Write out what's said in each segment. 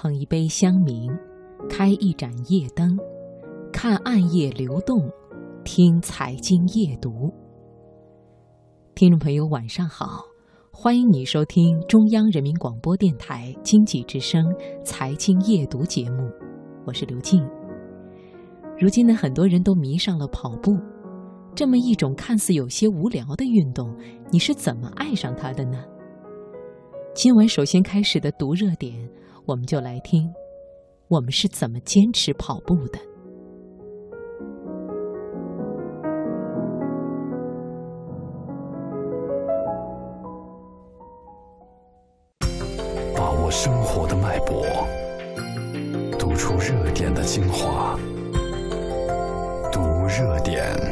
捧一杯香茗，开一盏夜灯，看暗夜流动，听财经夜读。听众朋友，晚上好，欢迎你收听中央人民广播电台经济之声《财经夜读》节目，我是刘静。如今呢，很多人都迷上了跑步，这么一种看似有些无聊的运动，你是怎么爱上它的呢？今晚首先开始的读热点，我们就来听，我们是怎么坚持跑步的。把握生活的脉搏，读出热点的精华，读热点。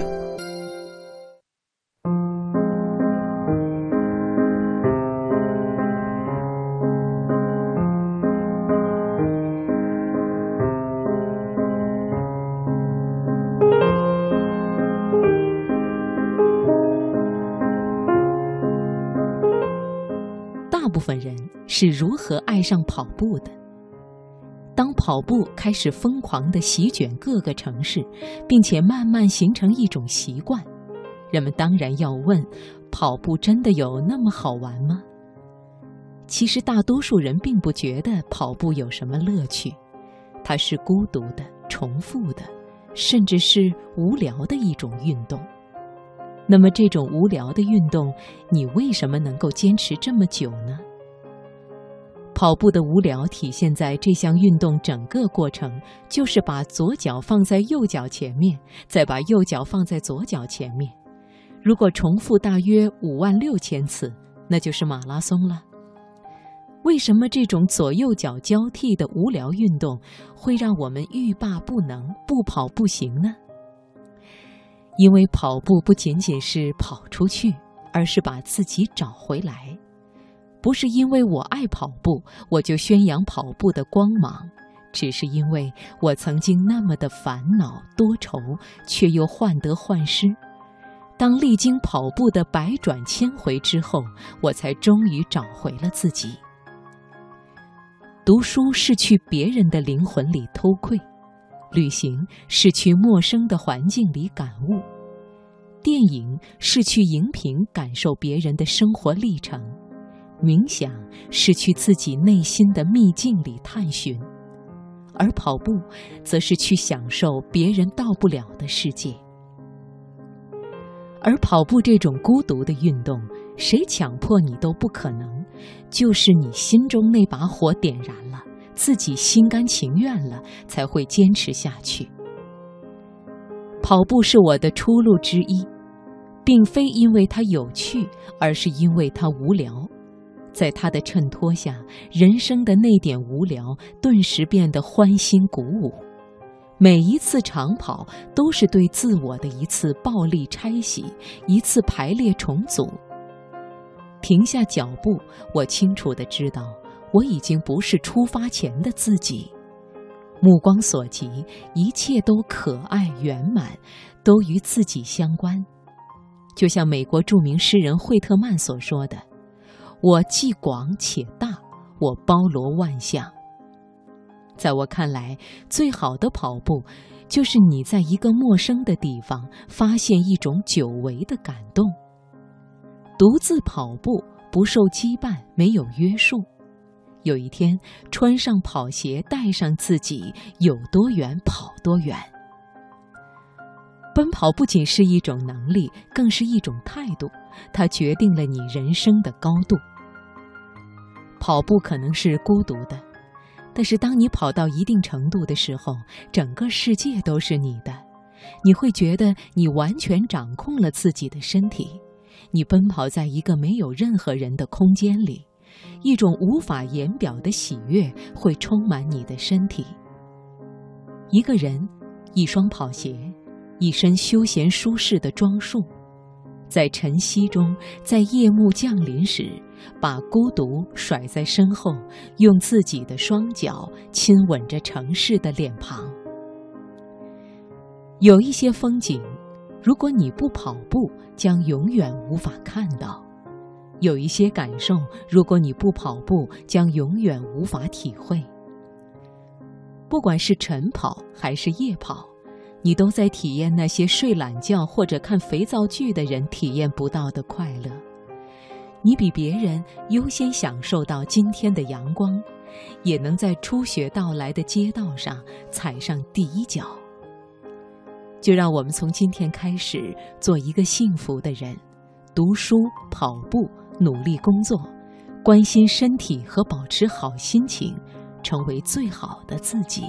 大部分人是如何爱上跑步的？当跑步开始疯狂地席卷各个城市，并且慢慢形成一种习惯，人们当然要问：跑步真的有那么好玩吗？其实，大多数人并不觉得跑步有什么乐趣，它是孤独的、重复的，甚至是无聊的一种运动。那么，这种无聊的运动，你为什么能够坚持这么久呢？跑步的无聊体现在这项运动整个过程，就是把左脚放在右脚前面，再把右脚放在左脚前面。如果重复大约五万六千次，那就是马拉松了。为什么这种左右脚交替的无聊运动会让我们欲罢不能，不跑不行呢？因为跑步不仅仅是跑出去，而是把自己找回来。不是因为我爱跑步，我就宣扬跑步的光芒，只是因为我曾经那么的烦恼多愁，却又患得患失。当历经跑步的百转千回之后，我才终于找回了自己。读书是去别人的灵魂里偷窥。旅行是去陌生的环境里感悟，电影是去荧屏感受别人的生活历程，冥想是去自己内心的秘境里探寻，而跑步则是去享受别人到不了的世界。而跑步这种孤独的运动，谁强迫你都不可能，就是你心中那把火点燃了。自己心甘情愿了，才会坚持下去。跑步是我的出路之一，并非因为它有趣，而是因为它无聊。在它的衬托下，人生的那点无聊顿时变得欢欣鼓舞。每一次长跑都是对自我的一次暴力拆洗，一次排列重组。停下脚步，我清楚的知道。我已经不是出发前的自己，目光所及，一切都可爱圆满，都与自己相关。就像美国著名诗人惠特曼所说的：“我既广且大，我包罗万象。”在我看来，最好的跑步，就是你在一个陌生的地方发现一种久违的感动。独自跑步，不受羁绊，没有约束。有一天，穿上跑鞋，带上自己，有多远跑多远。奔跑不仅是一种能力，更是一种态度，它决定了你人生的高度。跑步可能是孤独的，但是当你跑到一定程度的时候，整个世界都是你的，你会觉得你完全掌控了自己的身体，你奔跑在一个没有任何人的空间里。一种无法言表的喜悦会充满你的身体。一个人，一双跑鞋，一身休闲舒适的装束，在晨曦中，在夜幕降临时，把孤独甩在身后，用自己的双脚亲吻着城市的脸庞。有一些风景，如果你不跑步，将永远无法看到。有一些感受，如果你不跑步，将永远无法体会。不管是晨跑还是夜跑，你都在体验那些睡懒觉或者看肥皂剧的人体验不到的快乐。你比别人优先享受到今天的阳光，也能在初雪到来的街道上踩上第一脚。就让我们从今天开始做一个幸福的人，读书、跑步、努力工作，关心身体和保持好心情，成为最好的自己。